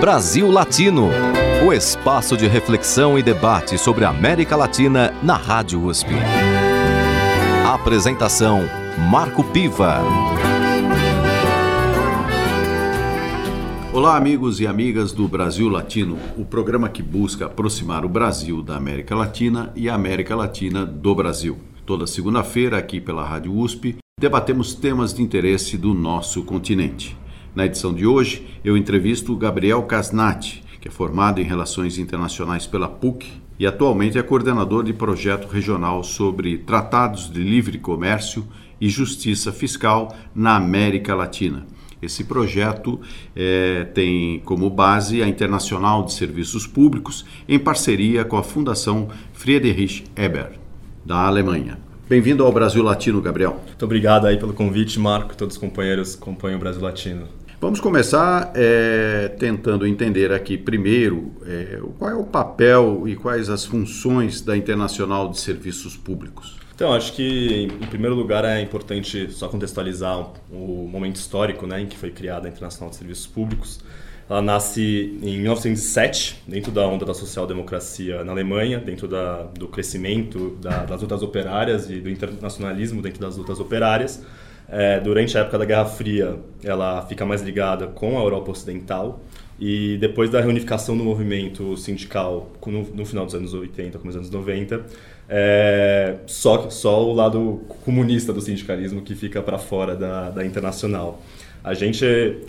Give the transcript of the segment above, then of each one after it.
Brasil Latino, o espaço de reflexão e debate sobre a América Latina na Rádio USP. Apresentação: Marco Piva. Olá, amigos e amigas do Brasil Latino, o programa que busca aproximar o Brasil da América Latina e a América Latina do Brasil. Toda segunda-feira, aqui pela Rádio USP, debatemos temas de interesse do nosso continente. Na edição de hoje, eu entrevisto Gabriel Casnati, que é formado em Relações Internacionais pela PUC e atualmente é coordenador de projeto regional sobre tratados de livre comércio e justiça fiscal na América Latina. Esse projeto é, tem como base a Internacional de Serviços Públicos, em parceria com a Fundação Friedrich Ebert, da Alemanha. Bem-vindo ao Brasil Latino, Gabriel. Muito obrigado aí pelo convite, Marco, todos os companheiros que acompanham o Brasil Latino. Vamos começar é, tentando entender aqui primeiro é, qual é o papel e quais as funções da Internacional de Serviços Públicos. Então, acho que em primeiro lugar é importante só contextualizar o momento histórico né, em que foi criada a Internacional de Serviços Públicos. Ela nasce em 1907, dentro da onda da social-democracia na Alemanha, dentro da, do crescimento da, das lutas operárias e do internacionalismo dentro das lutas operárias. É, durante a época da Guerra Fria, ela fica mais ligada com a Europa Ocidental e depois da reunificação do movimento sindical no, no final dos anos 80, começo dos anos 90, é, só, só o lado comunista do sindicalismo que fica para fora da, da internacional. A gente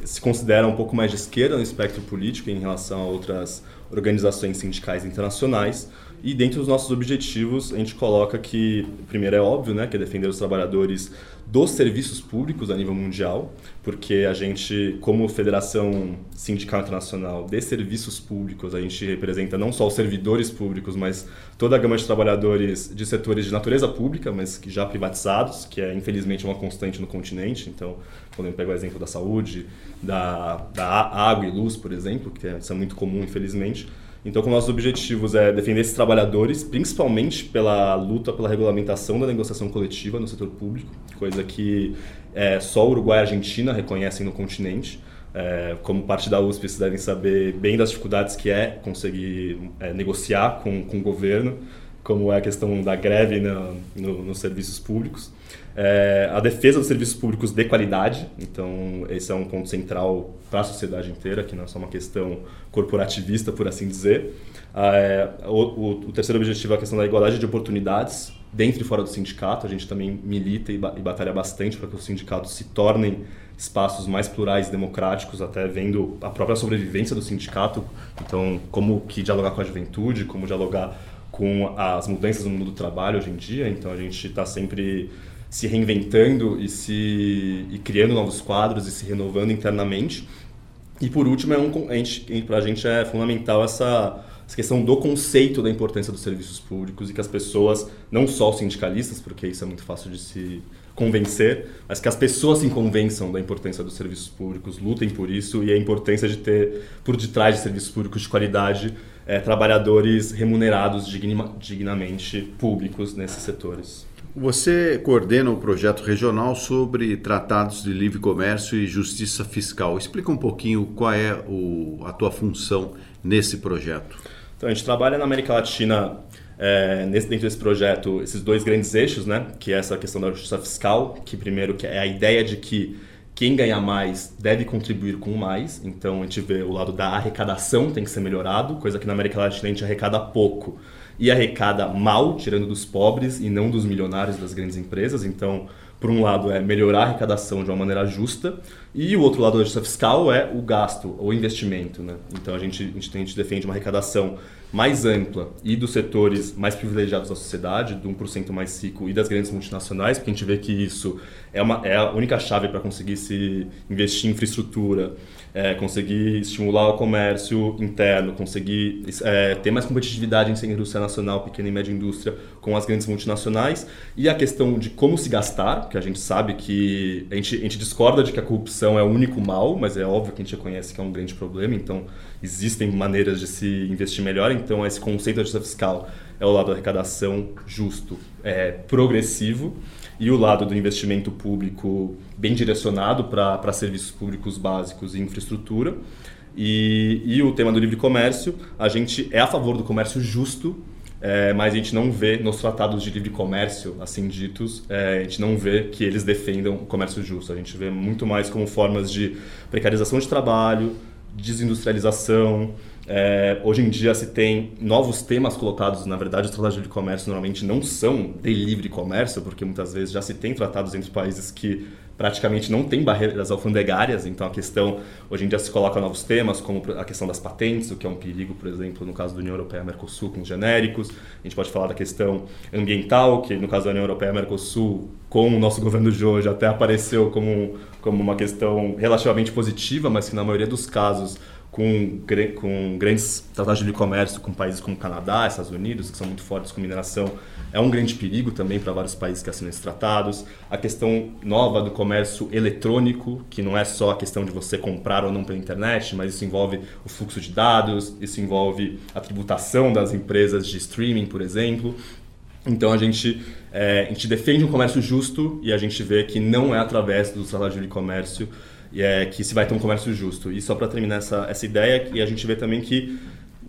se considera um pouco mais de esquerda no espectro político em relação a outras organizações sindicais internacionais, e dentro dos nossos objetivos, a gente coloca que, primeiro é óbvio, né, que é defender os trabalhadores dos serviços públicos a nível mundial, porque a gente, como Federação Sindical Internacional de Serviços Públicos, a gente representa não só os servidores públicos, mas toda a gama de trabalhadores de setores de natureza pública, mas que já privatizados, que é infelizmente uma constante no continente. Então, podemos pegar o exemplo da saúde, da, da água e luz, por exemplo, que é, isso é muito comum, infelizmente então, com nossos objetivos é defender esses trabalhadores, principalmente pela luta pela regulamentação da negociação coletiva no setor público, coisa que é, só Uruguai e Argentina reconhecem no continente. É, como parte da USP, vocês devem saber bem das dificuldades que é conseguir é, negociar com, com o governo, como é a questão da greve no, no, nos serviços públicos. É, a defesa dos serviços públicos de qualidade, então esse é um ponto central para a sociedade inteira, que não é só uma questão corporativista, por assim dizer. É, o, o, terceiro objetivo é a questão da igualdade de oportunidades dentro e fora do sindicato. A gente também milita e, ba e batalha bastante para que os sindicatos se tornem espaços mais plurais e democráticos, até vendo a própria sobrevivência do sindicato. Então, como que dialogar com a juventude, como dialogar com as mudanças no mundo do trabalho hoje em dia. Então, a gente está sempre se reinventando e se e criando novos quadros e se renovando internamente. E por último, é um, a gente é fundamental essa, essa questão do conceito da importância dos serviços públicos e que as pessoas, não só os sindicalistas, porque isso é muito fácil de se convencer, mas que as pessoas se convençam da importância dos serviços públicos, lutem por isso e a importância de ter por detrás de serviços públicos de qualidade é, trabalhadores remunerados digna, dignamente públicos nesses setores. Você coordena o projeto regional sobre tratados de livre comércio e justiça fiscal. Explica um pouquinho qual é o, a tua função nesse projeto. Então, a gente trabalha na América Latina é, nesse, dentro desse projeto esses dois grandes eixos, né? Que é essa questão da justiça fiscal, que primeiro que é a ideia de que quem ganha mais deve contribuir com mais. Então a gente vê o lado da arrecadação tem que ser melhorado, coisa que na América Latina a gente arrecada pouco e arrecada mal, tirando dos pobres e não dos milionários das grandes empresas. Então, por um lado, é melhorar a arrecadação de uma maneira justa, e o outro lado da justiça fiscal é o gasto, o investimento. Né? Então, a gente, a gente, a gente defende uma arrecadação mais ampla e dos setores mais privilegiados da sociedade, do 1% mais rico e das grandes multinacionais, porque a gente vê que isso é, uma, é a única chave para conseguir se investir em infraestrutura, é, conseguir estimular o comércio interno, conseguir é, ter mais competitividade em indústria nacional, pequena e média indústria, com as grandes multinacionais, e a questão de como se gastar, que a gente sabe que a gente, a gente discorda de que a corrupção é o único mal, mas é óbvio que a gente reconhece que é um grande problema, então existem maneiras de se investir melhor, então esse conceito da justiça fiscal é o lado da arrecadação justo, é, progressivo, e o lado do investimento público bem direcionado para serviços públicos básicos e infraestrutura. E, e o tema do livre comércio, a gente é a favor do comércio justo, é, mas a gente não vê nos tratados de livre comércio, assim ditos, é, a gente não vê que eles defendam o comércio justo. A gente vê muito mais como formas de precarização de trabalho, desindustrialização. É, hoje em dia se tem novos temas colocados, na verdade os tratados de comércio normalmente não são de livre comércio, porque muitas vezes já se tem tratados entre países que praticamente não tem barreiras alfandegárias, então a questão, hoje em dia se coloca novos temas, como a questão das patentes, o que é um perigo, por exemplo, no caso da União Europeia Mercosul com genéricos, a gente pode falar da questão ambiental, que no caso da União Europeia Mercosul, com o nosso governo de hoje, até apareceu como, como uma questão relativamente positiva, mas que na maioria dos casos com, com grandes tratados de comércio com países como Canadá, Estados Unidos, que são muito fortes com mineração, é um grande perigo também para vários países que assinam esses tratados. A questão nova do comércio eletrônico, que não é só a questão de você comprar ou não pela internet, mas isso envolve o fluxo de dados, isso envolve a tributação das empresas de streaming, por exemplo. Então a gente, é, a gente defende um comércio justo e a gente vê que não é através dos tratados de comércio é, que se vai ter um comércio justo. E só para terminar essa, essa ideia, e a gente vê também que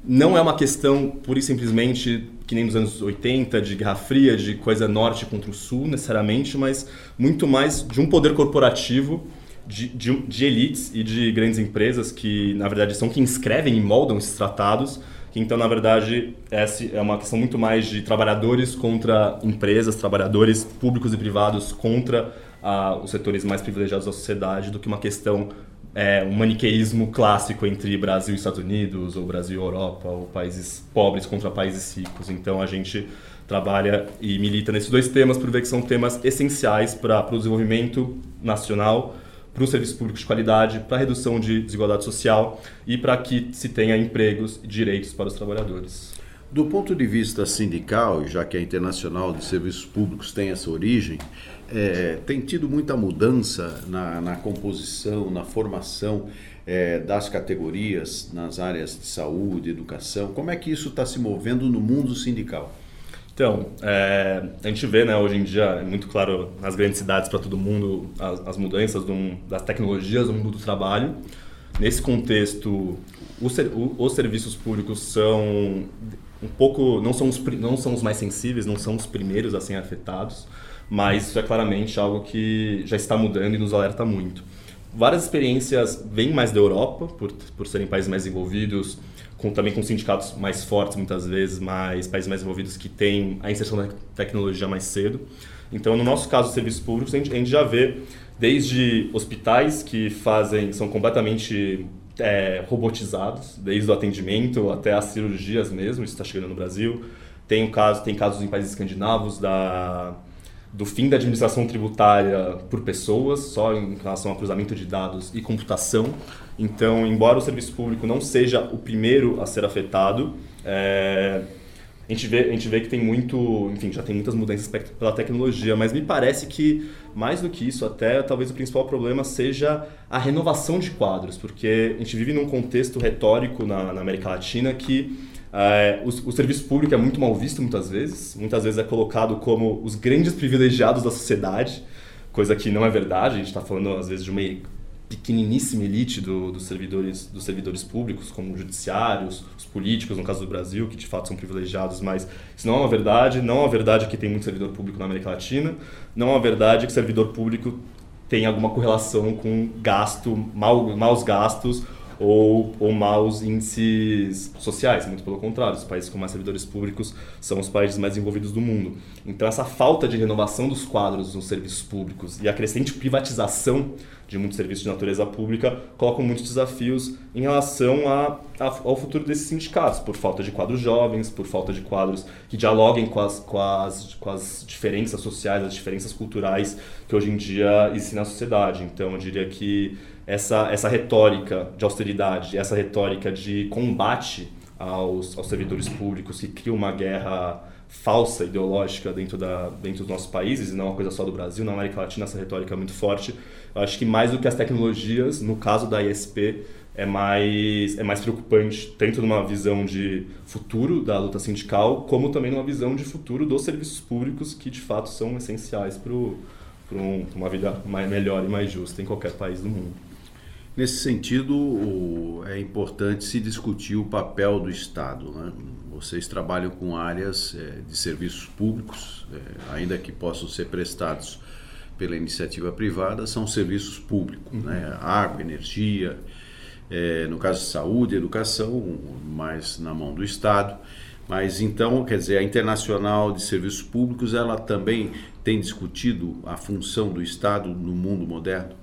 não é uma questão pura e simplesmente que nem nos anos 80, de Guerra Fria, de coisa norte contra o sul, necessariamente, mas muito mais de um poder corporativo, de, de, de elites e de grandes empresas que, na verdade, são quem escrevem e moldam esses tratados, que então, na verdade, essa é uma questão muito mais de trabalhadores contra empresas, trabalhadores públicos e privados contra ah, os setores mais privilegiados da sociedade do que uma questão é, um maniqueísmo clássico entre Brasil e Estados Unidos, ou Brasil e Europa, ou países pobres contra países ricos. Então a gente trabalha e milita nesses dois temas por ver que são temas essenciais para o desenvolvimento nacional, para os serviços públicos de qualidade, para a redução de desigualdade social e para que se tenha empregos e direitos para os trabalhadores. Do ponto de vista sindical, já que a Internacional de Serviços Públicos tem essa origem, é, tem tido muita mudança na, na composição, na formação é, das categorias nas áreas de saúde, educação. Como é que isso está se movendo no mundo sindical? Então, é, a gente vê né, hoje em dia, é muito claro nas grandes cidades para todo mundo, as, as mudanças do, das tecnologias no mundo do trabalho. Nesse contexto, os, os serviços públicos são um pouco, não são, os, não são os mais sensíveis, não são os primeiros a serem afetados mas isso é claramente algo que já está mudando e nos alerta muito. Várias experiências vêm mais da Europa, por, por serem países mais envolvidos, com, também com sindicatos mais fortes muitas vezes, mais países mais envolvidos que têm a inserção da tecnologia mais cedo. Então, no nosso caso, serviços públicos, a gente, a gente já vê desde hospitais que fazem, são completamente é, robotizados, desde o atendimento até as cirurgias mesmo, isso está chegando no Brasil. Tem, um caso, tem casos em países escandinavos da do fim da administração tributária por pessoas, só em relação ao cruzamento de dados e computação. Então, embora o serviço público não seja o primeiro a ser afetado, é, a, gente vê, a gente vê que tem muito, enfim, já tem muitas mudanças pela tecnologia, mas me parece que, mais do que isso, até talvez o principal problema seja a renovação de quadros, porque a gente vive num contexto retórico na, na América Latina que é, o, o, serviço público é muito mal visto muitas vezes. Muitas vezes é colocado como os grandes privilegiados da sociedade, coisa que não é verdade. A gente está falando, às vezes, de uma pequeniníssima elite do, dos, servidores, dos servidores públicos, como os judiciários, os políticos, no caso do Brasil, que de fato são privilegiados, mas isso não é uma verdade. Não é uma verdade que tem muito servidor público na América Latina. Não é uma verdade que servidor público tem alguma correlação com gasto, mal, maus gastos ou, ou maus índices sociais, muito pelo contrário, os países com mais servidores públicos são os países mais envolvidos do mundo. Então essa falta de renovação dos quadros nos serviços públicos e a crescente privatização de muitos serviços de natureza pública colocam muitos desafios em relação a, a, ao futuro desses sindicatos, por falta de quadros jovens, por falta de quadros que dialoguem com as, com as, com as diferenças sociais, as diferenças culturais que hoje em dia existem na sociedade. Então eu diria que essa, essa retórica de austeridade, essa retórica de combate aos, aos servidores públicos que cria uma guerra falsa ideológica dentro, da, dentro dos nossos países, e não é uma coisa só do Brasil, na América Latina essa retórica é muito forte. Eu acho que mais do que as tecnologias, no caso da ISP, é mais, é mais preocupante, tanto numa visão de futuro da luta sindical, como também numa visão de futuro dos serviços públicos, que de fato são essenciais para um, uma vida mais, melhor e mais justa em qualquer país do mundo. Nesse sentido, é importante se discutir o papel do Estado. Né? Vocês trabalham com áreas é, de serviços públicos, é, ainda que possam ser prestados pela iniciativa privada, são serviços públicos, uhum. né? água, energia, é, no caso de saúde, educação, mais na mão do Estado. Mas então, quer dizer, a Internacional de Serviços Públicos, ela também tem discutido a função do Estado no mundo moderno?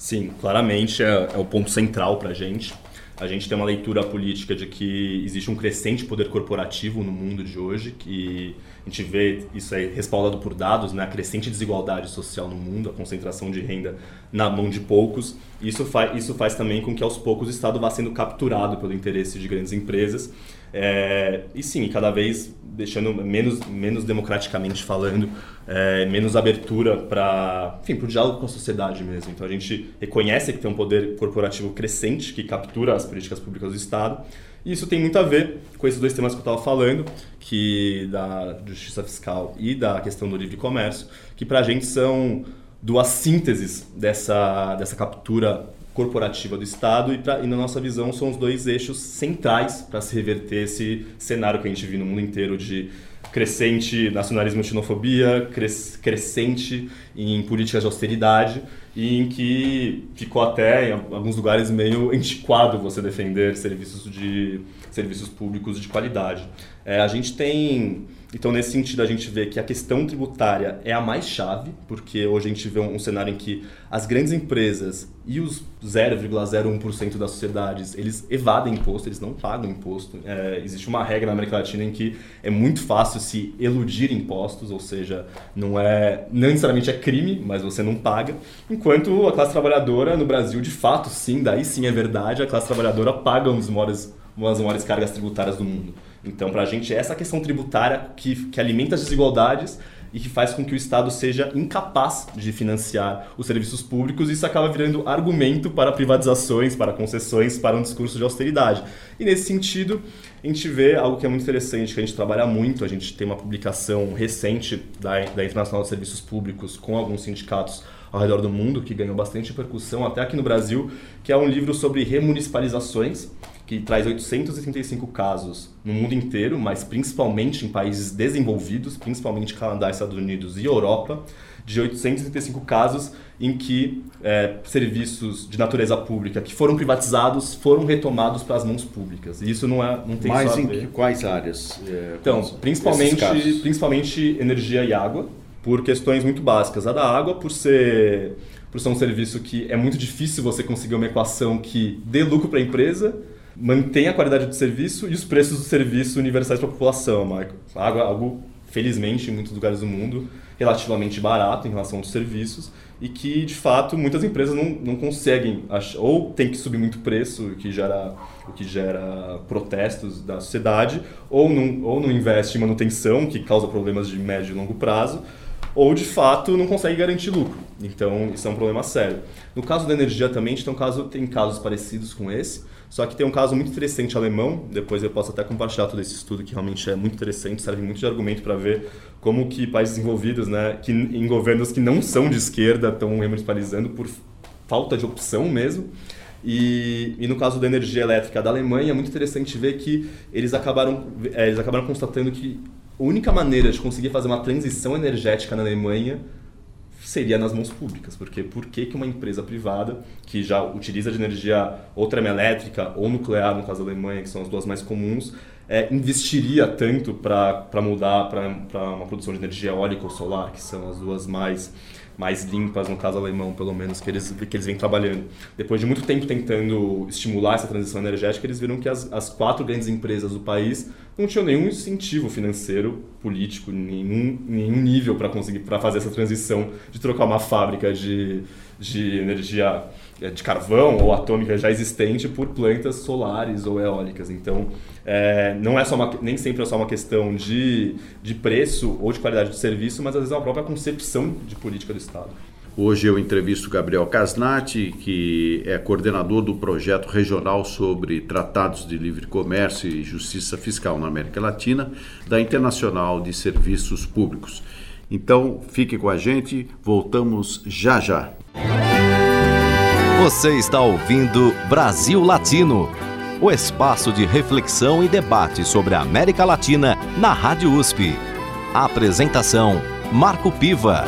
Sim, claramente é, é o ponto central para a gente. A gente tem uma leitura política de que existe um crescente poder corporativo no mundo de hoje, que a gente vê isso respaldado por dados, né? a crescente desigualdade social no mundo, a concentração de renda na mão de poucos. Isso faz, isso faz também com que aos poucos o Estado vá sendo capturado pelo interesse de grandes empresas. É, e sim, cada vez deixando menos, menos democraticamente falando, é, menos abertura para o diálogo com a sociedade mesmo. Então a gente reconhece que tem um poder corporativo crescente que captura as políticas públicas do Estado. E isso tem muito a ver com esses dois temas que eu estava falando, que da justiça fiscal e da questão do livre comércio, que para a gente são duas sínteses dessa, dessa captura corporativa do Estado e, pra, e, na nossa visão são os dois eixos centrais para se reverter esse cenário que a gente viu no mundo inteiro de crescente nacionalismo e xenofobia, cres, crescente em políticas de austeridade e em que ficou até em alguns lugares meio antiquado você defender serviços de serviços públicos de qualidade. É, a gente tem então, nesse sentido, a gente vê que a questão tributária é a mais chave, porque hoje a gente vê um, cenário em que as grandes empresas e os 0,01% das sociedades, eles evadem imposto, eles não pagam imposto. É, existe uma regra na América Latina em que é muito fácil se eludir impostos, ou seja, não é não necessariamente é crime, mas você não paga. Enquanto a classe trabalhadora no Brasil, de fato, sim, daí sim é verdade, a classe trabalhadora paga um maiores, uma das maiores cargas tributárias do mundo. Então, para a gente, é essa questão tributária que, que alimenta as desigualdades e que faz com que o Estado seja incapaz de financiar os serviços públicos, e isso acaba virando argumento para privatizações, para concessões, para um discurso de austeridade. E nesse sentido, a gente vê algo que é muito interessante, que a gente trabalha muito, a gente tem uma publicação recente da, da Internacional de Serviços Públicos com alguns sindicatos ao redor do mundo, que ganhou bastante repercussão, até aqui no Brasil, que é um livro sobre remunicipalizações, que traz 835 casos no mundo inteiro, mas principalmente em países desenvolvidos, principalmente Canadá, Estados Unidos e Europa, de 835 casos em que é, serviços de natureza pública que foram privatizados foram retomados para as mãos públicas. E isso não, é, não tem Mas em que, quais áreas? É, então, principalmente, principalmente energia e água, por questões muito básicas. A da água, por ser, por ser um serviço que é muito difícil você conseguir uma equação que dê lucro para a empresa, mantém a qualidade do serviço e os preços do serviço universais para a população. Água, algo, felizmente, em muitos lugares do mundo, relativamente barato em relação aos serviços e que, de fato, muitas empresas não, não conseguem, ou tem que subir muito preço, o que gera, o que gera protestos da sociedade, ou não, ou não investe em manutenção, que causa problemas de médio e longo prazo, ou de fato não consegue garantir lucro. Então, isso é um problema sério. No caso da energia também, tem, um caso, tem casos parecidos com esse, só que tem um caso muito interessante alemão, depois eu posso até compartilhar todo esse estudo que realmente é muito interessante, serve muito de argumento para ver como que países desenvolvidos, né, que em governos que não são de esquerda estão remunicipalizando por falta de opção mesmo. E, e, no caso da energia elétrica da Alemanha, é muito interessante ver que eles acabaram, é, eles acabaram constatando que a única maneira de conseguir fazer uma transição energética na Alemanha seria nas mãos públicas, porque por que, que uma empresa privada que já utiliza de energia ou termoelétrica ou nuclear, no caso da Alemanha, que são as duas mais comuns, é, investiria tanto para mudar para uma produção de energia eólica ou solar, que são as duas mais mais limpas, no caso alemão, pelo menos, que eles, que eles vêm trabalhando. Depois de muito tempo tentando estimular essa transição energética, eles viram que as, as quatro grandes empresas do país não tinham nenhum incentivo financeiro, político, nenhum, nenhum nível para conseguir para fazer essa transição de trocar uma fábrica de, de energia é, de carvão ou atômica já existente por plantas solares ou eólicas. Então, é, não é só uma, nem sempre é só uma questão de, de preço ou de qualidade de serviço, mas às vezes é uma própria concepção de política do Estado. Hoje eu entrevisto Gabriel Casnati, que é coordenador do projeto regional sobre tratados de livre comércio e justiça fiscal na América Latina, da Internacional de Serviços Públicos. Então, fique com a gente, voltamos já já. Você está ouvindo Brasil Latino, o espaço de reflexão e debate sobre a América Latina na Rádio USP. A apresentação: Marco Piva.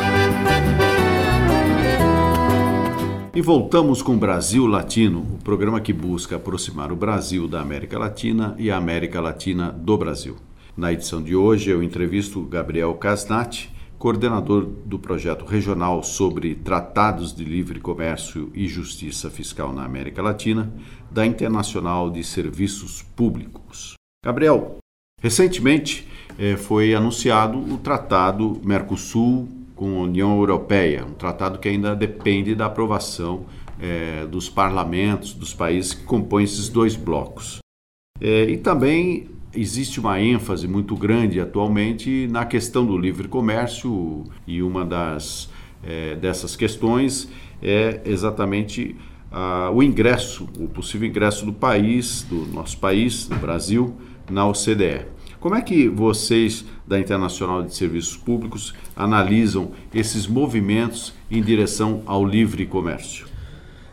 E voltamos com Brasil Latino, o programa que busca aproximar o Brasil da América Latina e a América Latina do Brasil. Na edição de hoje, eu entrevisto Gabriel Casnati, coordenador do projeto regional sobre tratados de livre comércio e justiça fiscal na América Latina, da Internacional de Serviços Públicos. Gabriel, recentemente eh, foi anunciado o Tratado Mercosul com a União Europeia, um tratado que ainda depende da aprovação eh, dos parlamentos dos países que compõem esses dois blocos. Eh, e também existe uma ênfase muito grande atualmente na questão do livre comércio e uma das é, dessas questões é exatamente o ingresso, o possível ingresso do país, do nosso país, do Brasil, na OCDE. Como é que vocês da Internacional de Serviços Públicos analisam esses movimentos em direção ao livre comércio?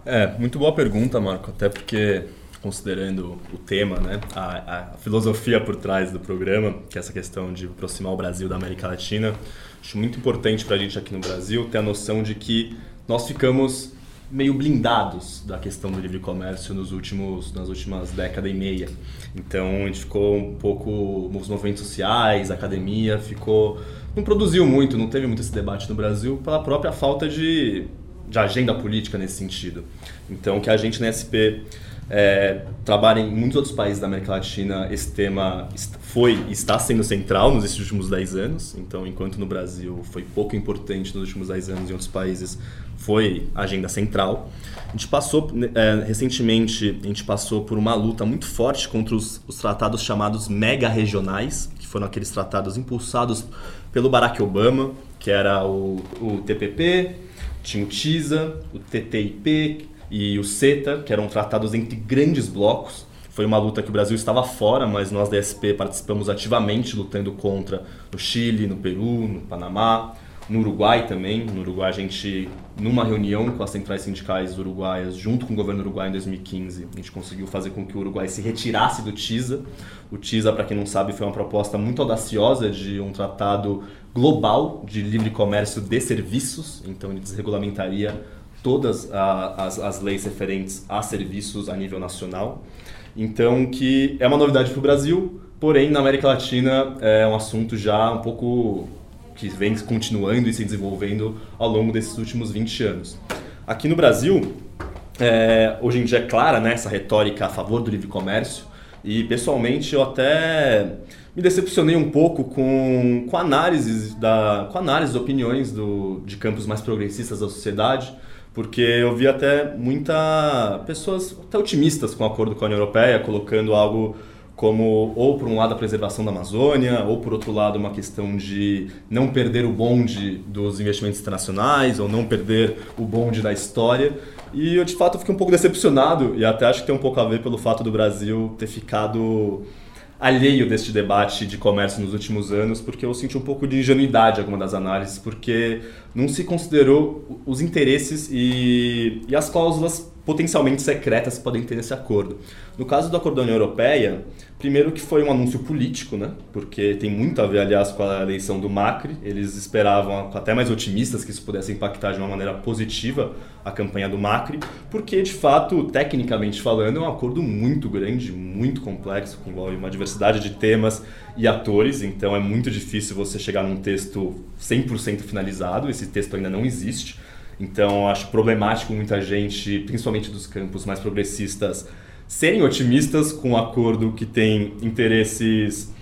É, muito boa pergunta, Marco, até porque considerando o tema, né, a, a, filosofia por trás do programa, que é essa questão de aproximar o Brasil da América Latina, acho muito importante para a gente aqui no Brasil ter a noção de que nós ficamos meio blindados da questão do livre comércio nos últimos nas últimas décadas e meia. Então a gente ficou um pouco nos movimentos sociais, a academia ficou não produziu muito, não teve muito esse debate no Brasil pela própria falta de, de agenda política nesse sentido. Então que a gente na SP é, trabalha em muitos outros países da América Latina, esse tema foi e está sendo central nos últimos 10 anos. Então, enquanto no Brasil foi pouco importante nos últimos 10 anos, em outros países foi agenda central. A gente passou, é, recentemente, a gente passou por uma luta muito forte contra os, os tratados chamados mega-regionais, que foram aqueles tratados impulsados pelo Barack Obama, que era o, o TPP, tinha o TISA, o TTIP, e o CETA, que eram tratados entre grandes blocos. Foi uma luta que o Brasil estava fora, mas nós da SP participamos ativamente lutando contra no Chile, no Peru, no Panamá, no Uruguai também. No Uruguai a gente, numa reunião com as centrais sindicais uruguaias, junto com o governo uruguai em 2015, a gente conseguiu fazer com que o Uruguai se retirasse do TISA. O TISA, para quem não sabe, foi uma proposta muito audaciosa de um tratado global de livre comércio de serviços, então ele desregulamentaria todas a, as, as leis referentes a serviços a nível nacional. Então, que é uma novidade para o Brasil, porém, na América Latina é um assunto já um pouco que vem continuando e se desenvolvendo ao longo desses últimos 20 anos. Aqui no Brasil, é, hoje em dia é clara né, essa retórica a favor do livre comércio, e pessoalmente eu até me decepcionei um pouco com, com análises da com análise de opiniões do, de campos mais progressistas da sociedade porque eu vi até muita pessoas até otimistas com o acordo com a União Europeia, colocando algo como ou por um lado a preservação da Amazônia, ou por outro lado uma questão de não perder o bonde dos investimentos internacionais, ou não perder o bonde da história. E eu de fato fiquei um pouco decepcionado, e até acho que tem um pouco a ver pelo fato do Brasil ter ficado alheio deste debate de comércio nos últimos anos, porque eu senti um pouco de ingenuidade em alguma das análises, porque não se considerou os interesses e, e as cláusulas potencialmente secretas que podem ter nesse acordo. No caso do acordo da União Europeia, primeiro que foi um anúncio político, né? porque tem muito a ver, aliás, com a eleição do Macri. Eles esperavam, até mais otimistas, que isso pudesse impactar de uma maneira positiva a campanha do Macri, porque, de fato, tecnicamente falando, é um acordo muito grande, muito complexo, que envolve uma diversidade de temas e atores, então é muito difícil você chegar num texto 100% finalizado, esse texto ainda não existe. Então, acho problemático muita gente, principalmente dos campos mais progressistas, serem otimistas com um acordo que tem interesses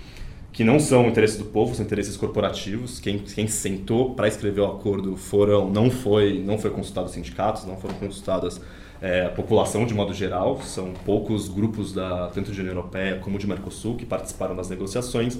que não são interesses do povo, são interesses corporativos. Quem, quem sentou para escrever o acordo foram não foi não foi consultado os sindicatos, não foram consultadas é, a população de modo geral. São poucos grupos da tanto de União Europeia como de Mercosul que participaram das negociações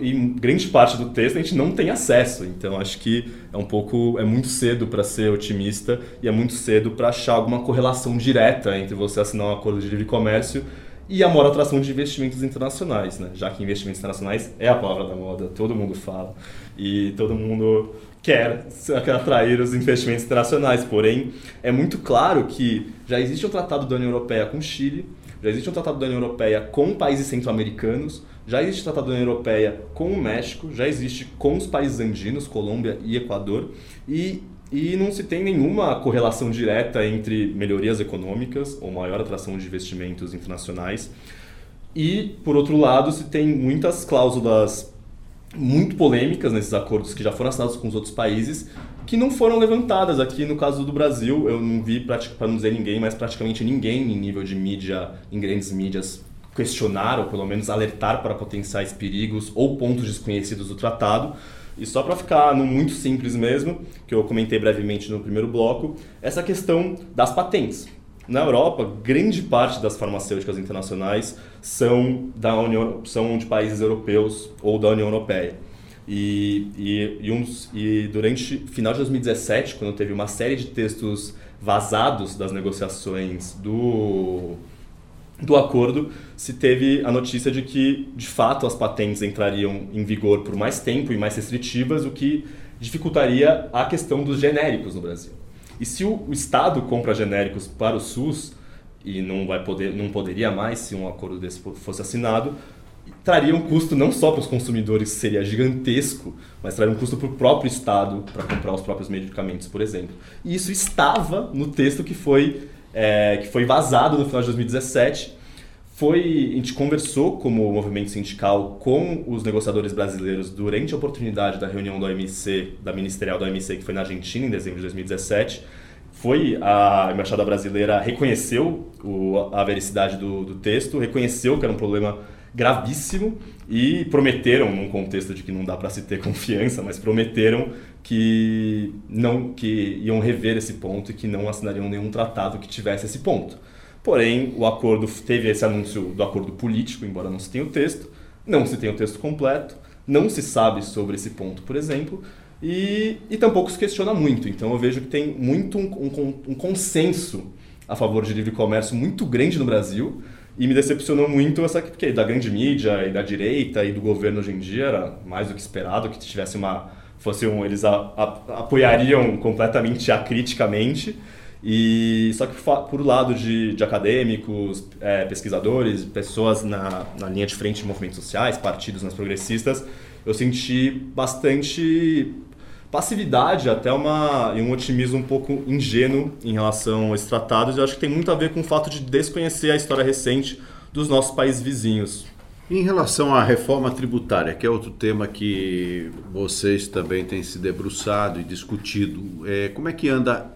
e grande parte do texto a gente não tem acesso. Então acho que é um pouco é muito cedo para ser otimista e é muito cedo para achar alguma correlação direta entre você assinar um acordo de livre comércio e a maior atração de investimentos internacionais, né? Já que investimentos internacionais é a palavra da moda, todo mundo fala e todo mundo quer atrair os investimentos internacionais. Porém, é muito claro que já existe um tratado da União Europeia com o Chile, já existe um tratado da União Europeia com países centro-americanos, já existe um tratado da União Europeia com o México, já existe com os países andinos, Colômbia e Equador, e, e não se tem nenhuma correlação direta entre melhorias econômicas ou maior atração de investimentos internacionais. E, por outro lado, se tem muitas cláusulas muito polêmicas nesses acordos que já foram assinados com os outros países, que não foram levantadas. Aqui no caso do Brasil, eu não vi, para não dizer ninguém, mas praticamente ninguém em nível de mídia, em grandes mídias, questionar ou pelo menos alertar para potenciais perigos ou pontos desconhecidos do tratado. E só para ficar no muito simples mesmo, que eu comentei brevemente no primeiro bloco, essa questão das patentes. Na Europa, grande parte das farmacêuticas internacionais são, da União, são de países europeus ou da União Europeia. E, e, e, uns, e durante final de 2017, quando teve uma série de textos vazados das negociações do, do acordo, se teve a notícia de que, de fato, as patentes entrariam em vigor por mais tempo e mais restritivas, o que dificultaria a questão dos genéricos no Brasil. E se o, Estado compra genéricos para o SUS e não vai poder, não poderia mais se um acordo desse fosse assinado, traria um custo não só para os consumidores, que seria gigantesco, mas traria um custo para o próprio Estado para comprar os próprios medicamentos, por exemplo. E isso estava no texto que foi, é, que foi vazado no final de 2017 foi a gente conversou como movimento sindical com os negociadores brasileiros durante a oportunidade da reunião da OMC, da ministerial da OMC que foi na Argentina em dezembro de 2017. Foi a embaixada brasileira reconheceu o, a vericidade do, do texto, reconheceu que era um problema gravíssimo e prometeram, num contexto de que não dá para se ter confiança, mas prometeram que não que iam rever esse ponto e que não assinariam nenhum tratado que tivesse esse ponto. Porém, o acordo teve esse anúncio do acordo político, embora não se tenha o texto, não se tem o texto completo, não se sabe sobre esse ponto, por exemplo, e, e tampouco se questiona muito. Então eu vejo que tem muito um, um, um consenso a favor de livre comércio muito grande no Brasil, e me decepcionou muito essa porque da grande mídia e da direita e do governo hoje em dia era mais do que esperado que tivesse uma fosse um, eles a, a, apoiariam completamente acriticamente. E só que por lado de, de acadêmicos, é, pesquisadores, pessoas na, na linha de frente de movimentos sociais, partidos mais progressistas, eu senti bastante passividade, até uma, e um otimismo um pouco ingênuo em relação a esses tratados. Eu acho que tem muito a ver com o fato de desconhecer a história recente dos nossos países vizinhos. Em relação à reforma tributária, que é outro tema que vocês também têm se debruçado e discutido, é, como é que anda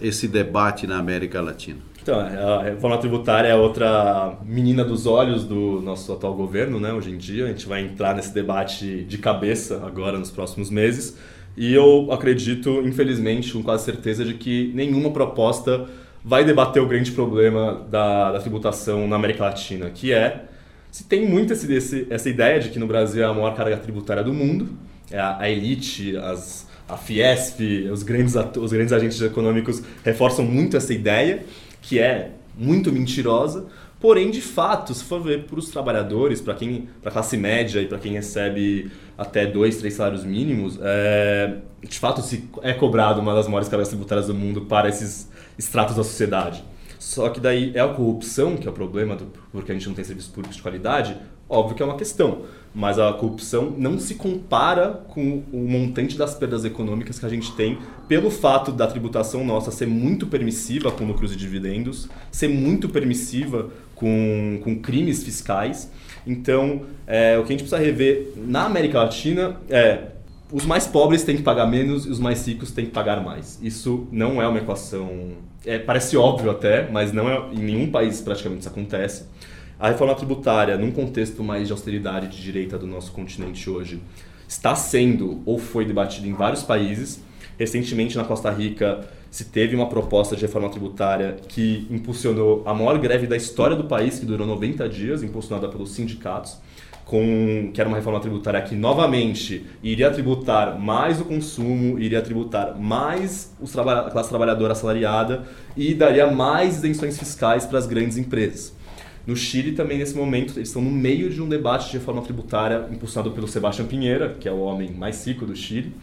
esse debate na América Latina? Então, a reforma tributária é outra menina dos olhos do nosso atual governo, né? Hoje em dia, a gente vai entrar nesse debate de cabeça agora nos próximos meses. E eu acredito, infelizmente, com quase certeza, de que nenhuma proposta vai debater o grande problema da, da tributação na América Latina, que é se tem muito esse, esse, essa ideia de que no Brasil é a maior carga tributária do mundo, é a, a elite, as, a Fiesp, os grandes, os grandes agentes econômicos reforçam muito essa ideia, que é muito mentirosa, porém, de fato, se for ver para os trabalhadores, para quem para a classe média e para quem recebe até dois, três salários mínimos, é, de fato se é cobrado uma das maiores cargas tributárias do mundo para esses estratos da sociedade. Só que daí é a corrupção que é o problema, do, porque a gente não tem serviços públicos de qualidade, óbvio que é uma questão. Mas a corrupção não se compara com o montante das perdas econômicas que a gente tem pelo fato da tributação nossa ser muito permissiva com lucros e dividendos, ser muito permissiva com, com crimes fiscais. Então, é, o que a gente precisa rever na América Latina é os mais pobres têm que pagar menos e os mais ricos têm que pagar mais. Isso não é uma equação. É, parece óbvio até, mas não é, em nenhum país praticamente isso acontece. A reforma tributária, num contexto mais de austeridade de direita do nosso continente hoje, está sendo ou foi debatida em vários países. Recentemente, na Costa Rica, se teve uma proposta de reforma tributária que impulsionou a maior greve da história do país, que durou 90 dias, impulsionada pelos sindicatos com que era uma reforma tributária que novamente iria tributar mais o consumo, iria tributar mais os a classe trabalhadora assalariada e daria mais isenções fiscais para as grandes empresas. No Chile também nesse momento eles estão no meio de um debate de reforma tributária impulsionado pelo Sebastião Pinheira, que é o homem mais rico do Chile,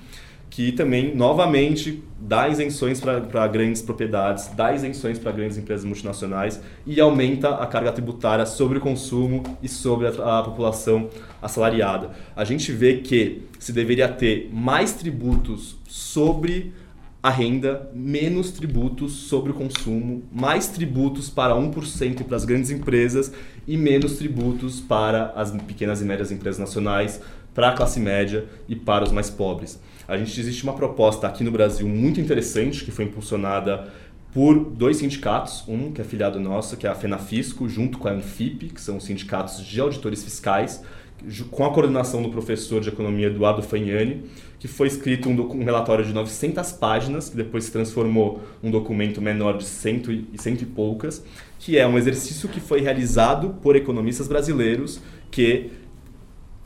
que também, novamente, dá isenções para grandes propriedades, dá isenções para grandes empresas multinacionais e aumenta a carga tributária sobre o consumo e sobre a, a população assalariada. A gente vê que se deveria ter mais tributos sobre a renda, menos tributos sobre o consumo, mais tributos para 1% para as grandes empresas e menos tributos para as pequenas e médias empresas nacionais, para a classe média e para os mais pobres. A gente existe uma proposta aqui no Brasil muito interessante que foi impulsionada por dois sindicatos, um que é afiliado nosso, que é a FENAFISCO, junto com a Anfip, que são os sindicatos de auditores fiscais, com a coordenação do professor de economia Eduardo Fagnani, que foi escrito um, um, relatório de 900 páginas, que depois se transformou um documento menor de cento e, cento e poucas, que é um exercício que foi realizado por economistas brasileiros que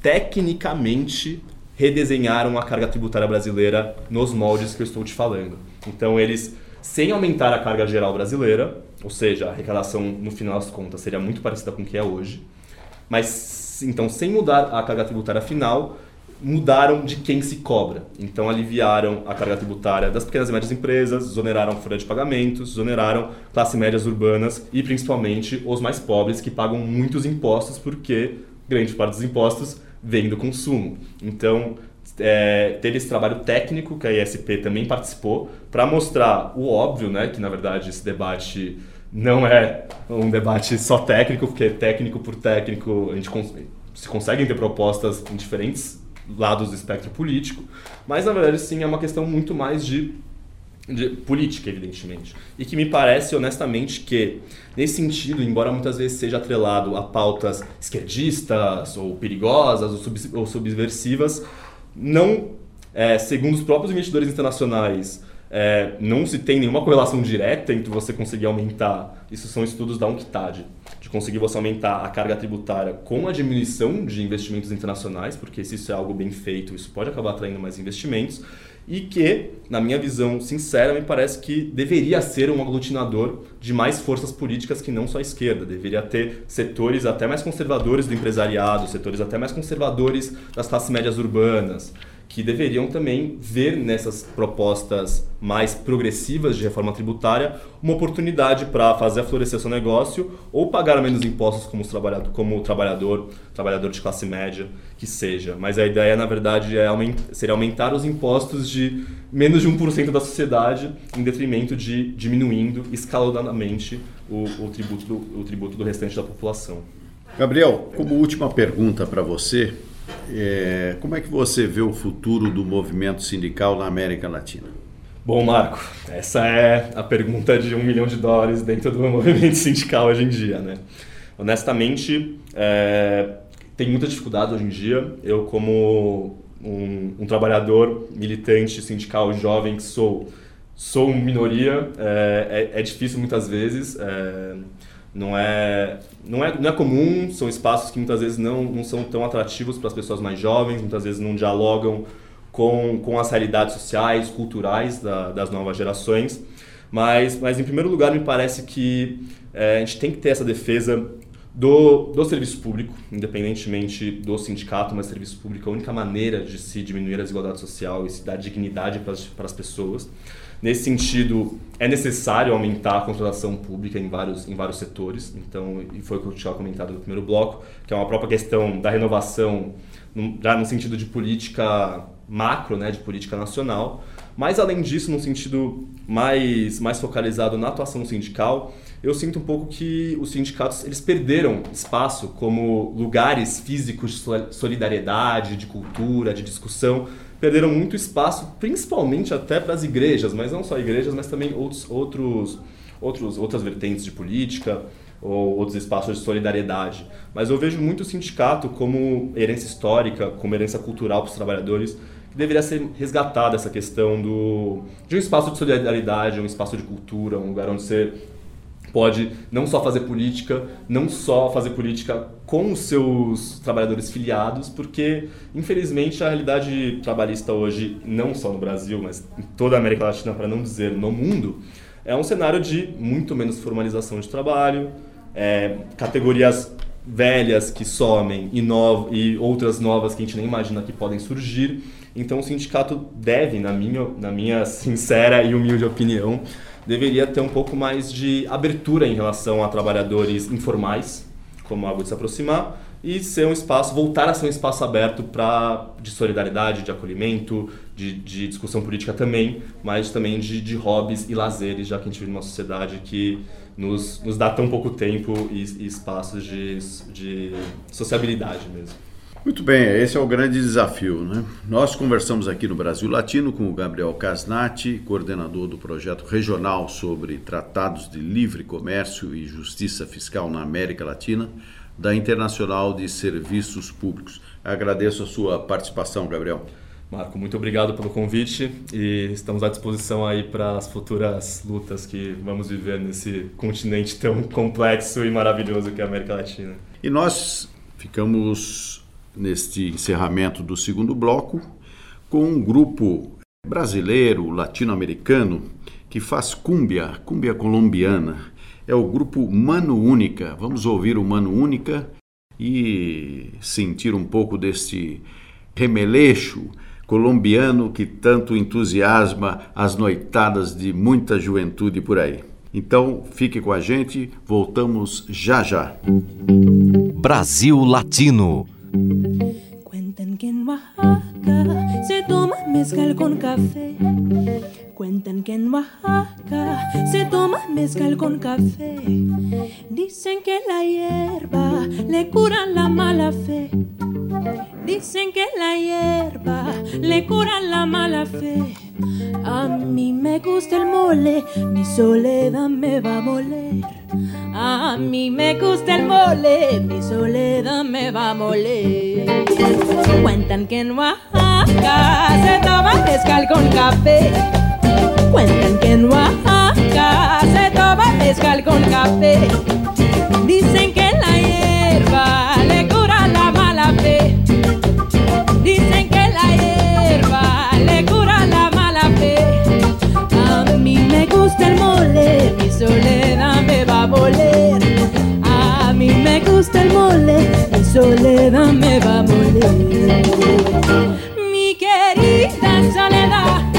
tecnicamente redesenharam a carga tributária brasileira nos moldes que eu estou te falando. Então eles, sem aumentar a carga geral brasileira, ou seja, a arrecadação no final das contas seria muito parecida com o que é hoje, mas então sem mudar a carga tributária final, mudaram de quem se cobra. Então aliviaram a carga tributária das pequenas e médias empresas, exoneraram folha de pagamentos, exoneraram classes médias urbanas e principalmente os mais pobres que pagam muitos impostos porque grande parte dos impostos vem do consumo. Então é, teve esse trabalho técnico que a ISP também participou para mostrar o óbvio, né, que na verdade esse debate não é um debate só técnico, porque técnico por técnico a gente cons se conseguem ter propostas em diferentes lados do espectro político, mas na verdade sim é uma questão muito mais de, de política, evidentemente. E que me parece, honestamente, que nesse sentido, embora muitas vezes seja atrelado a pautas esquerdistas ou perigosas ou, sub, ou subversivas, não, é, segundo os próprios investidores internacionais, é, não se tem nenhuma correlação direta entre você conseguir aumentar, isso são estudos da UNCTAD, de conseguir você aumentar a carga tributária com a diminuição de investimentos internacionais, porque se isso é algo bem feito, isso pode acabar atraindo mais investimentos, e que, na minha visão sincera, me parece que deveria ser um aglutinador de mais forças políticas que não só a esquerda. Deveria ter setores até mais conservadores do empresariado, setores até mais conservadores das classes médias urbanas, que deveriam também ver nessas propostas mais progressivas de reforma tributária uma oportunidade para fazer florescer seu negócio ou pagar menos impostos como, trabalhador, como trabalhador, trabalhador de classe média, que seja. Mas a ideia, na verdade, é aument, seria aumentar os impostos de menos de 1% da sociedade em detrimento de diminuindo escalonadamente o, o, tributo do, o tributo do restante da população. Gabriel, como última pergunta para você, é, como é que você vê o futuro do movimento sindical na América Latina? Bom, Marco, essa é a pergunta de um milhão de dólares dentro do movimento sindical hoje em dia, né? Honestamente, é, tem muita dificuldade hoje em dia. Eu, como um, um trabalhador militante sindical jovem que sou, sou minoria, é, é, é difícil muitas vezes. Não é, não é, não é comum, são espaços que muitas vezes não, não são tão atrativos para as pessoas mais jovens, muitas vezes não dialogam com, com as realidades sociais, culturais da, das novas gerações. Mas, mas, em primeiro lugar, me parece que é, a gente tem que ter essa defesa do, do serviço público, independentemente do sindicato, mas serviço público é a única maneira de se diminuir a desigualdade social e se dar dignidade para as pessoas. Nesse sentido, é necessário aumentar a contratação pública em vários, em vários setores. Então, e foi o que eu tinha comentado no primeiro bloco, que é uma própria questão da renovação, já no sentido de política macro, né, de política nacional. Mas, além disso, no sentido mais, mais focalizado na atuação sindical, eu sinto um pouco que os sindicatos eles perderam espaço como lugares físicos de solidariedade, de cultura, de discussão, perderam muito espaço, principalmente até para as igrejas, mas não só igrejas, mas também outros, outros, outros, outras vertentes de política ou outros espaços de solidariedade. Mas eu vejo muito o sindicato como herança histórica, como herança cultural para os trabalhadores, que deveria ser resgatada essa questão do, de um espaço de solidariedade, um espaço de cultura, um lugar onde você pode não só fazer política, não só fazer política com os seus trabalhadores filiados, porque infelizmente a realidade trabalhista hoje, não só no Brasil, mas em toda a América Latina, para não dizer no mundo, é um cenário de muito menos formalização de trabalho, é, categorias velhas que somem e, no, e outras novas que a gente nem imagina que podem surgir. Então o sindicato deve, na minha, na minha sincera e humilde opinião, deveria ter um pouco mais de abertura em relação a trabalhadores informais, como algo de se aproximar, e ser um espaço, voltar a ser um espaço aberto para de solidariedade, de acolhimento, de, de discussão política também, mas também de, de hobbies e lazeres, já que a gente vive numa sociedade que nos, nos dá tão pouco tempo e, e espaços de, de sociabilidade mesmo. Muito bem, esse é o grande desafio. Né? Nós conversamos aqui no Brasil Latino com o Gabriel Casnati, coordenador do projeto regional sobre tratados de livre comércio e justiça fiscal na América Latina, da Internacional de Serviços Públicos. Agradeço a sua participação, Gabriel. Marco, muito obrigado pelo convite e estamos à disposição aí para as futuras lutas que vamos viver nesse continente tão complexo e maravilhoso que é a América Latina. E nós ficamos neste encerramento do segundo bloco com um grupo brasileiro, latino-americano, que faz cúmbia, cúmbia colombiana. É o grupo Mano Única. Vamos ouvir o Mano Única e sentir um pouco deste remeleixo colombiano que tanto entusiasma as noitadas de muita juventude por aí. Então, fique com a gente, voltamos já já. Brasil Latino. Cuentan que en Oaxaca se toma mezcal con café. Cuentan que en Oaxaca se toma mezcal con café. Dicen que la hierba le cura la mala fe. Dicen que la hierba le cura la mala fe. A mí me gusta el mole, mi soledad me va a moler. A mí me gusta el mole, mi soledad me va a moler. Cuentan que en Oaxaca se toma mezcal con café. Cuentan que en Oaxaca se toma mezcal con café. Dicen que la hierba le cura la mala fe. Dicen que la hierba le cura la mala fe. A mí me gusta el mole, mi soledad me va a moler. A mí me gusta el mole, mi soledad me va a moler. Mi querida soledad,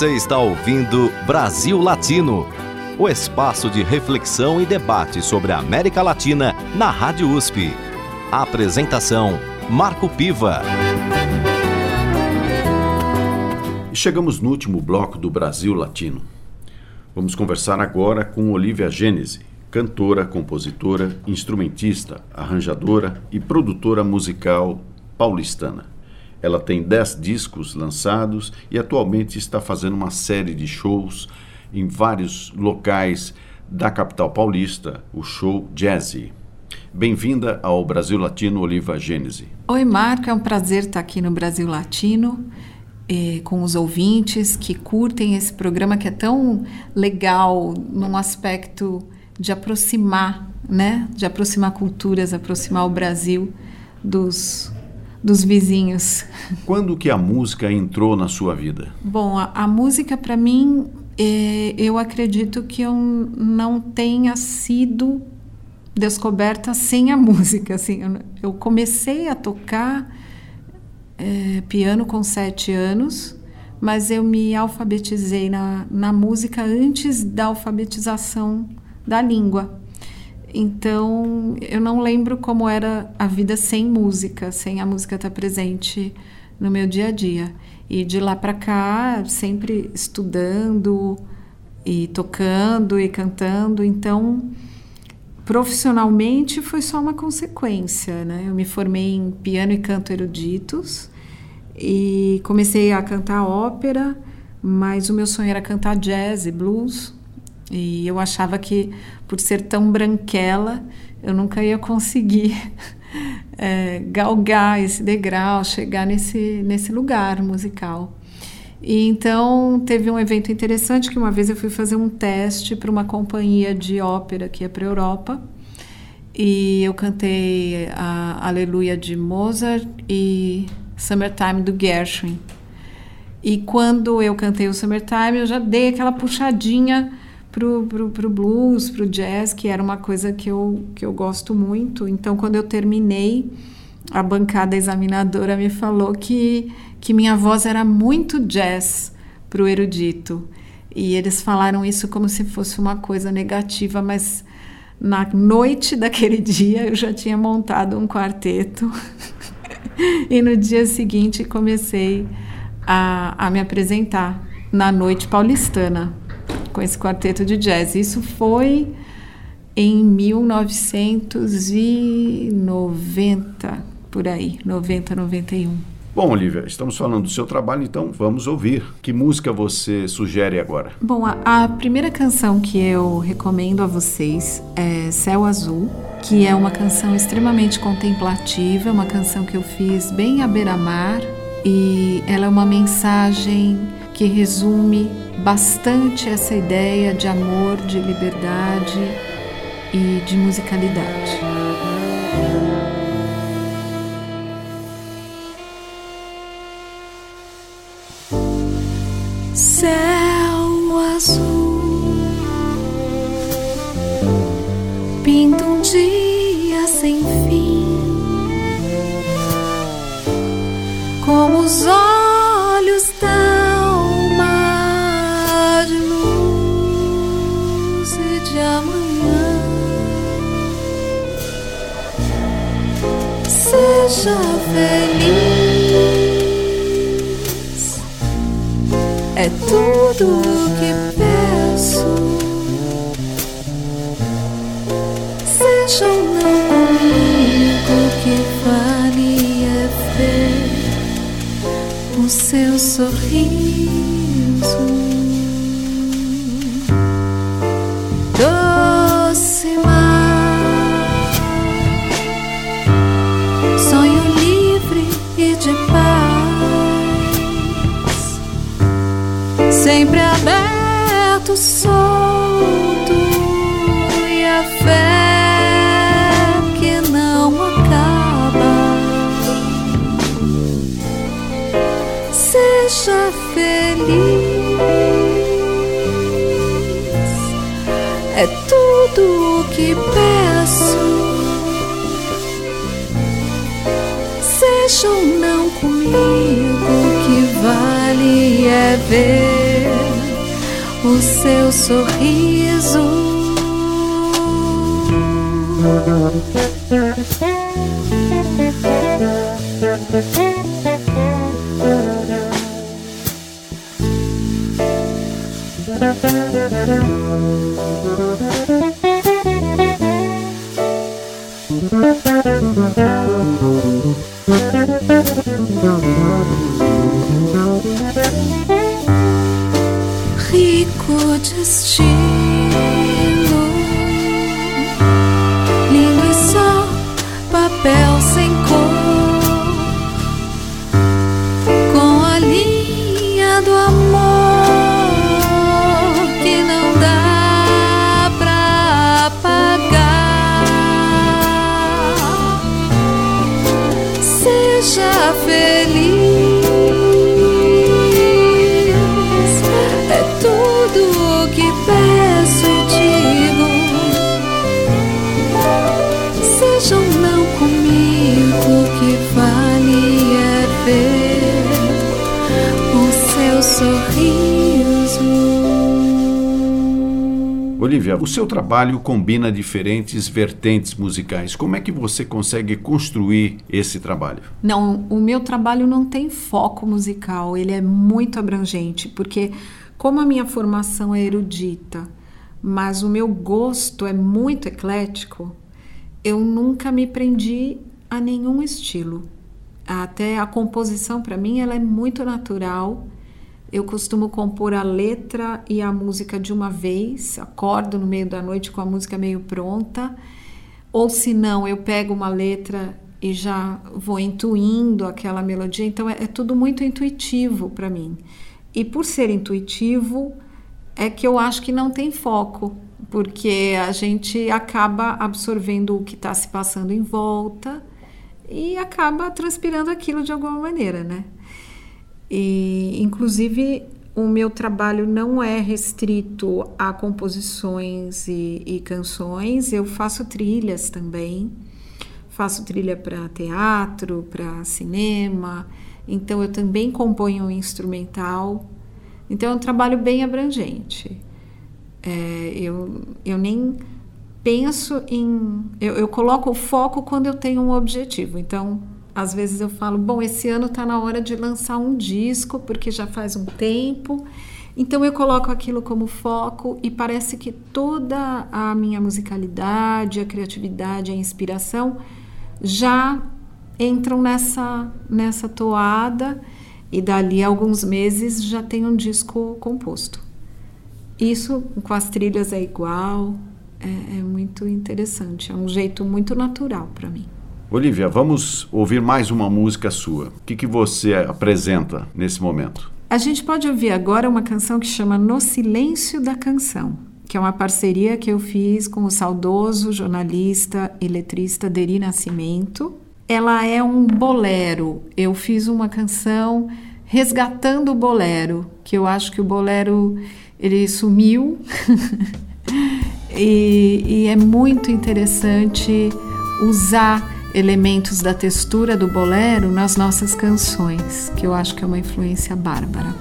Você está ouvindo Brasil Latino, o espaço de reflexão e debate sobre a América Latina na Rádio USP. A apresentação: Marco Piva. Chegamos no último bloco do Brasil Latino. Vamos conversar agora com Olivia Gênese, cantora, compositora, instrumentista, arranjadora e produtora musical paulistana. Ela tem 10 discos lançados e atualmente está fazendo uma série de shows em vários locais da capital paulista, o show Jazzy. Bem-vinda ao Brasil Latino Oliva Gênese. Oi, Marco, é um prazer estar aqui no Brasil Latino eh, com os ouvintes que curtem esse programa que é tão legal num aspecto de aproximar, né? De aproximar culturas, aproximar o Brasil dos, dos vizinhos. Quando que a música entrou na sua vida? Bom, a, a música para mim, eh, eu acredito que eu não tenha sido descoberta sem a música. Assim, eu, eu comecei a tocar é, piano com sete anos, mas eu me alfabetizei na, na música antes da alfabetização da língua. Então, eu não lembro como era a vida sem música, sem a música estar presente no meu dia a dia. E de lá para cá, sempre estudando e tocando e cantando. Então, profissionalmente foi só uma consequência, né? Eu me formei em piano e canto eruditos e comecei a cantar ópera, mas o meu sonho era cantar jazz e blues. E eu achava que por ser tão branquela, eu nunca ia conseguir é, galgar esse degrau, chegar nesse, nesse lugar musical. E então teve um evento interessante que uma vez eu fui fazer um teste para uma companhia de ópera que ia para a Europa. E eu cantei a Aleluia de Mozart e Summertime do Gershwin. E quando eu cantei o Summertime, eu já dei aquela puxadinha pro, pro, pro blues, pro jazz, que era uma coisa que eu, que eu gosto muito. Então, quando eu terminei, a bancada examinadora me falou que que minha voz era muito jazz para o erudito. E eles falaram isso como se fosse uma coisa negativa, mas na noite daquele dia eu já tinha montado um quarteto. e no dia seguinte comecei a, a me apresentar na noite paulistana com esse quarteto de jazz. Isso foi em 1990, por aí, 90, 91. Bom, Olivia, estamos falando do seu trabalho, então vamos ouvir. Que música você sugere agora? Bom, a, a primeira canção que eu recomendo a vocês é Céu Azul, que é uma canção extremamente contemplativa, uma canção que eu fiz bem à beira-mar e ela é uma mensagem que resume bastante essa ideia de amor, de liberdade e de musicalidade. Rico destino, Olivia, o seu trabalho combina diferentes vertentes musicais. Como é que você consegue construir esse trabalho? Não, o meu trabalho não tem foco musical, ele é muito abrangente, porque como a minha formação é erudita, mas o meu gosto é muito eclético, eu nunca me prendi a nenhum estilo. Até a composição para mim ela é muito natural. Eu costumo compor a letra e a música de uma vez, acordo no meio da noite com a música meio pronta, ou se não, eu pego uma letra e já vou intuindo aquela melodia. Então é, é tudo muito intuitivo para mim. E por ser intuitivo, é que eu acho que não tem foco, porque a gente acaba absorvendo o que está se passando em volta e acaba transpirando aquilo de alguma maneira, né? E, inclusive, o meu trabalho não é restrito a composições e, e canções, eu faço trilhas também. Faço trilha para teatro, para cinema, então eu também componho um instrumental. Então é um trabalho bem abrangente. É, eu, eu nem penso em. Eu, eu coloco o foco quando eu tenho um objetivo. Então, às vezes eu falo, bom, esse ano está na hora de lançar um disco, porque já faz um tempo. Então eu coloco aquilo como foco e parece que toda a minha musicalidade, a criatividade, a inspiração já entram nessa, nessa toada e dali a alguns meses já tem um disco composto. Isso com as trilhas é igual, é, é muito interessante, é um jeito muito natural para mim. Olivia, vamos ouvir mais uma música sua. O que, que você apresenta nesse momento? A gente pode ouvir agora uma canção que chama No Silêncio da Canção, que é uma parceria que eu fiz com o saudoso jornalista e letrista Deri Nascimento. Ela é um bolero. Eu fiz uma canção resgatando o bolero, que eu acho que o bolero ele sumiu. e, e é muito interessante usar elementos da textura do bolero nas nossas canções, que eu acho que é uma influência bárbara.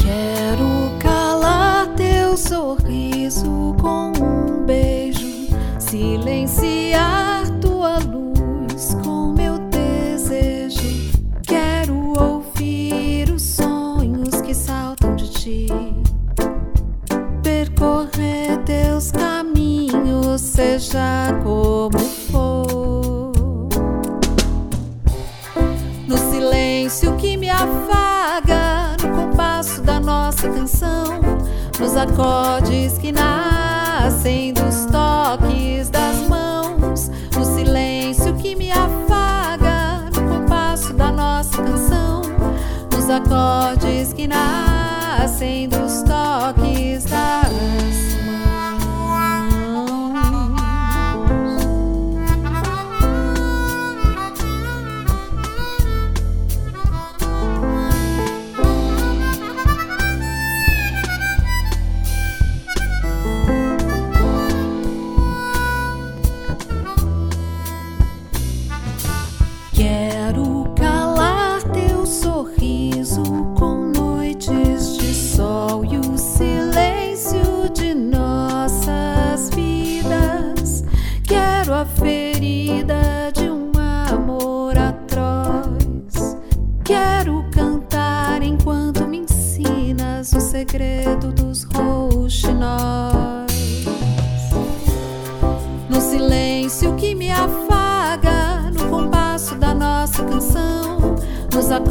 Quero calar teu sorriso com um beijo, silenciar acordes que nascem dos toques das mãos, no silêncio que me afaga, no compasso da nossa canção, nos acordes que nascem dos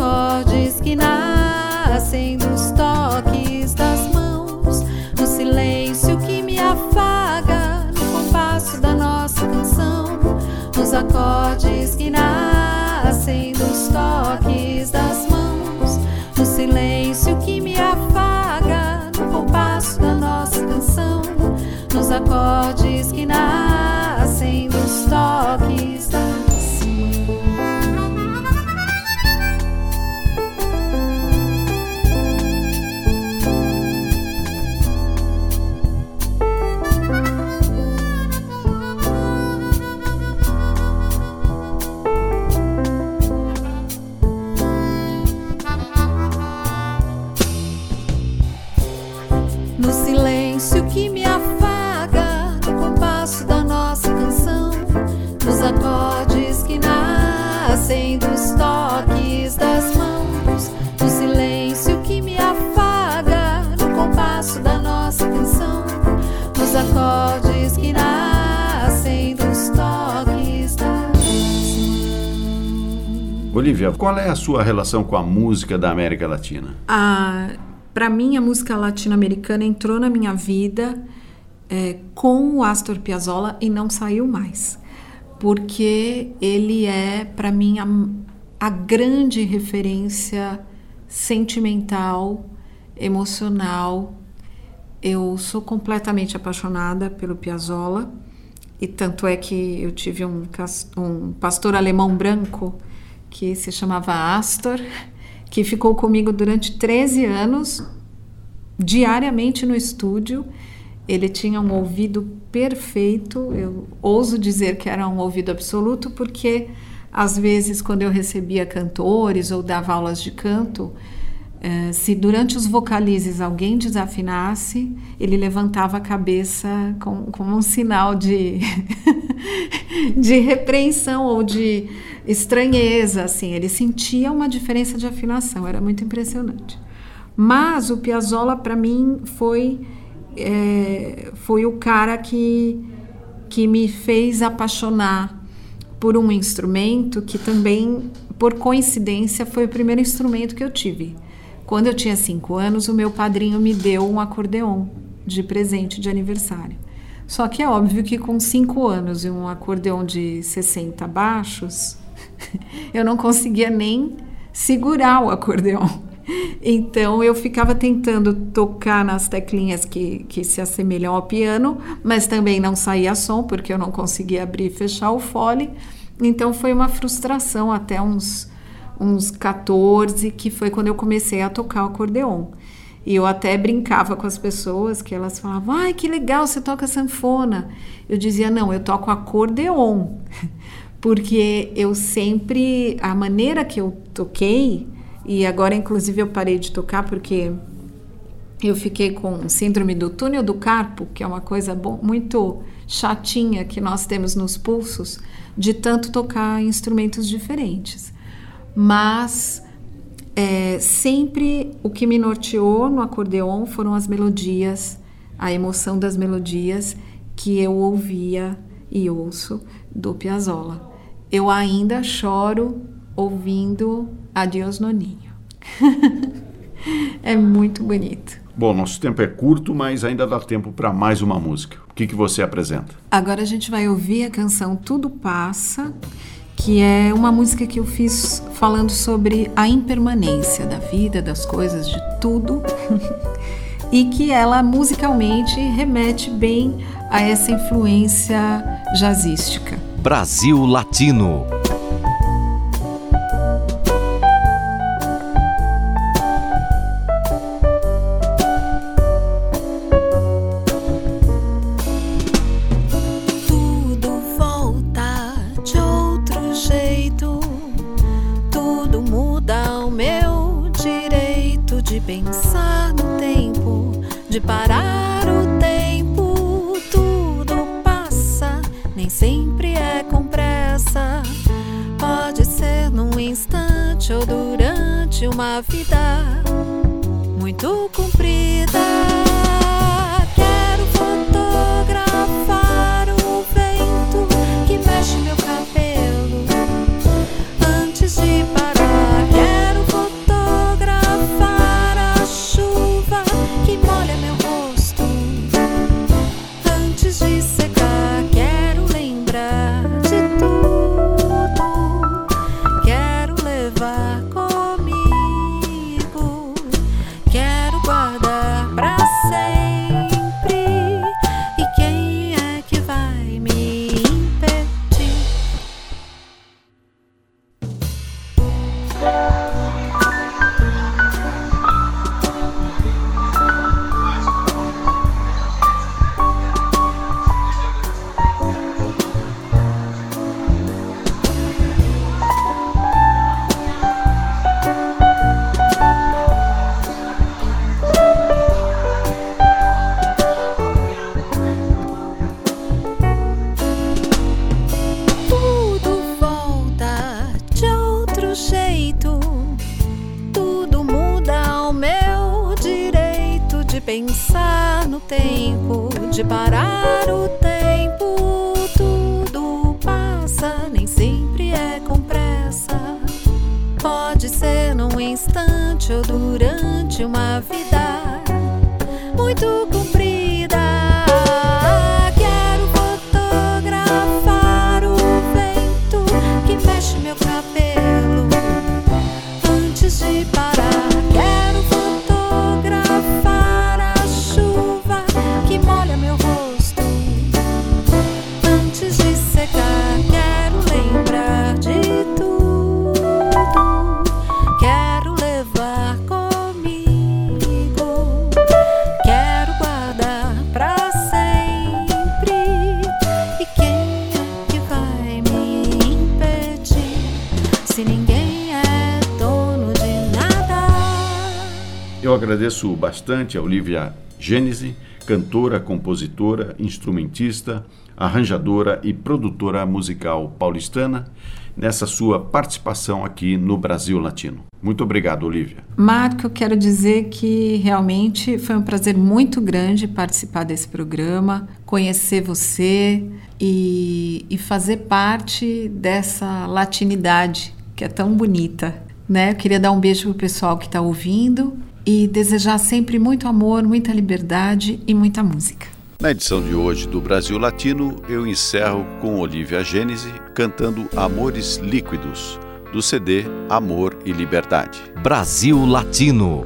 acordes que nascem dos toques das mãos, no silêncio que me afaga no compasso da nossa canção, nos acordes que nascem dos toques das mãos, no silêncio que me afaga no compasso da nossa canção, nos acordes que nascem dos toques Olivia, qual é a sua relação com a música da América Latina? Ah, para mim, a música latino-americana entrou na minha vida é, com o Astor Piazzolla e não saiu mais, porque ele é, para mim, a, a grande referência sentimental, emocional. Eu sou completamente apaixonada pelo Piazzolla e tanto é que eu tive um, um pastor alemão branco que se chamava Astor, que ficou comigo durante 13 anos, diariamente no estúdio. Ele tinha um ouvido perfeito, eu ouso dizer que era um ouvido absoluto, porque às vezes, quando eu recebia cantores ou dava aulas de canto, eh, se durante os vocalizes alguém desafinasse, ele levantava a cabeça com, com um sinal de, de repreensão ou de estranheza, assim. Ele sentia uma diferença de afinação, era muito impressionante. Mas o Piazzolla, para mim, foi, é, foi o cara que, que me fez apaixonar por um instrumento que também, por coincidência, foi o primeiro instrumento que eu tive. Quando eu tinha cinco anos, o meu padrinho me deu um acordeon de presente de aniversário. Só que é óbvio que com cinco anos e um acordeon de 60 baixos, eu não conseguia nem segurar o acordeon. Então eu ficava tentando tocar nas teclinhas que, que se assemelham ao piano, mas também não saía som, porque eu não conseguia abrir e fechar o fole. Então foi uma frustração até uns, uns 14, que foi quando eu comecei a tocar o acordeon. E eu até brincava com as pessoas, que elas falavam, ai, que legal, você toca sanfona. Eu dizia, não, eu toco acordeon. Porque eu sempre, a maneira que eu toquei, e agora inclusive eu parei de tocar porque eu fiquei com síndrome do túnel do carpo, que é uma coisa bom, muito chatinha que nós temos nos pulsos, de tanto tocar instrumentos diferentes. Mas é, sempre o que me norteou no acordeon foram as melodias, a emoção das melodias que eu ouvia e ouço do Piazzolla. Eu ainda choro ouvindo Adiós Noninho. é muito bonito. Bom, nosso tempo é curto, mas ainda dá tempo para mais uma música. O que, que você apresenta? Agora a gente vai ouvir a canção Tudo Passa, que é uma música que eu fiz falando sobre a impermanência da vida, das coisas, de tudo. e que ela musicalmente remete bem a essa influência jazzística. Brasil Latino. Agradeço bastante a Olivia Gênese, cantora, compositora, instrumentista, arranjadora e produtora musical paulistana, nessa sua participação aqui no Brasil Latino. Muito obrigado, Olivia. Marco, eu quero dizer que realmente foi um prazer muito grande participar desse programa, conhecer você e, e fazer parte dessa latinidade que é tão bonita. Né? Eu queria dar um beijo pro pessoal que está ouvindo e desejar sempre muito amor, muita liberdade e muita música. Na edição de hoje do Brasil Latino, eu encerro com Olivia Gênese cantando Amores Líquidos, do CD Amor e Liberdade. Brasil Latino.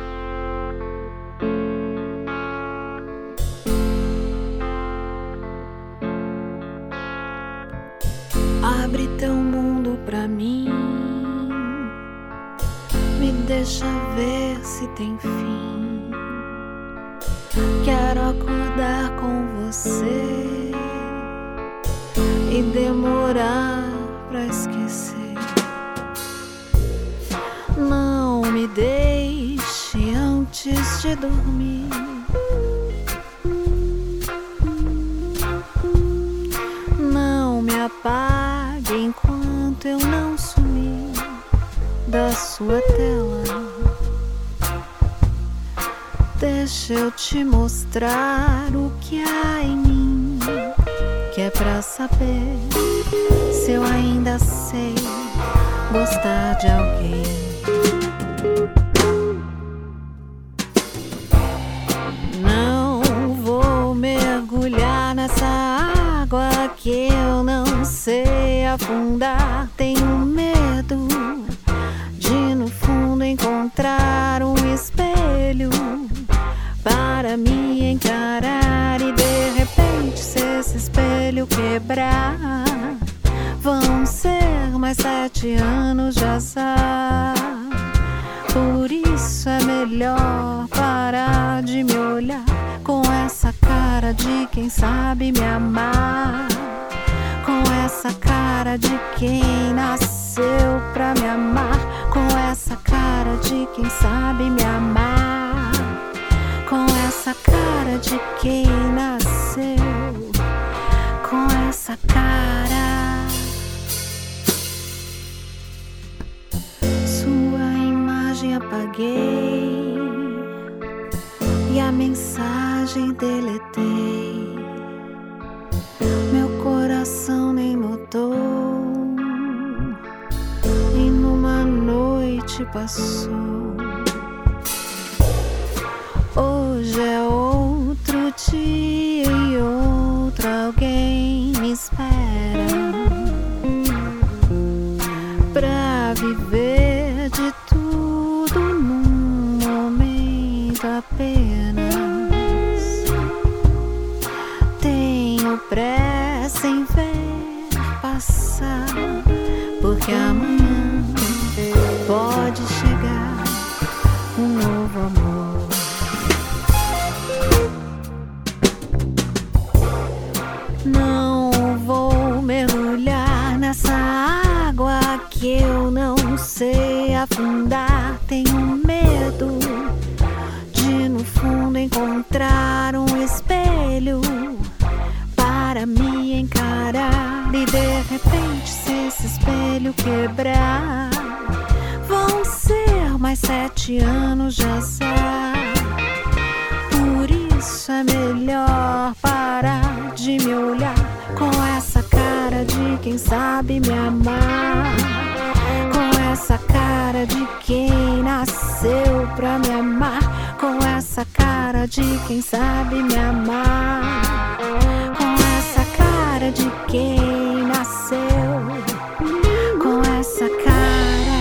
Sete anos de azar. Por isso é melhor parar de me olhar com essa cara de quem sabe me amar. Com essa cara de quem nasceu pra me amar. Com essa cara de quem sabe me amar. Com essa cara de quem nasceu. Com essa cara. Apaguei e a mensagem deletei. Meu coração nem notou e numa noite passou. Hoje é outro dia e outro alguém me espera apenas. Tenho pressa em ver passar, porque amanhã pode chegar um novo amor. Não vou mergulhar nessa água que eu não sei afundar. Tenho encontrar um espelho para me encarar. E de repente, se esse espelho quebrar, vão ser mais sete anos de azar. Por isso é melhor parar de me olhar com essa cara de quem sabe me amar. Com essa cara de quem nasceu pra me amar com essa cara de quem sabe me amar. Com essa cara de quem nasceu. Com essa cara.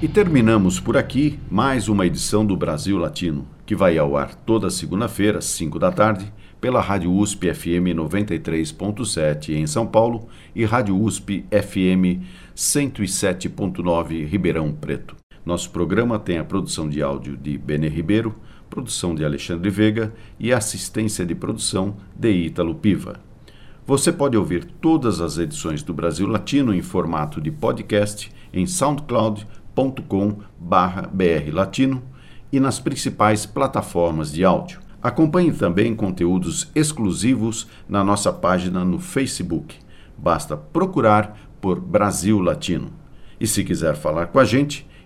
E terminamos por aqui mais uma edição do Brasil Latino, que vai ao ar toda segunda-feira, às 5 da tarde, pela Rádio USP FM 93.7 em São Paulo e Rádio USP FM 107.9 Ribeirão Preto. Nosso programa tem a produção de áudio de Benê Ribeiro, produção de Alexandre Veiga e assistência de produção de Ítalo Piva. Você pode ouvir todas as edições do Brasil Latino em formato de podcast em soundcloud.com/brlatino e nas principais plataformas de áudio. Acompanhe também conteúdos exclusivos na nossa página no Facebook. Basta procurar por Brasil Latino. E se quiser falar com a gente,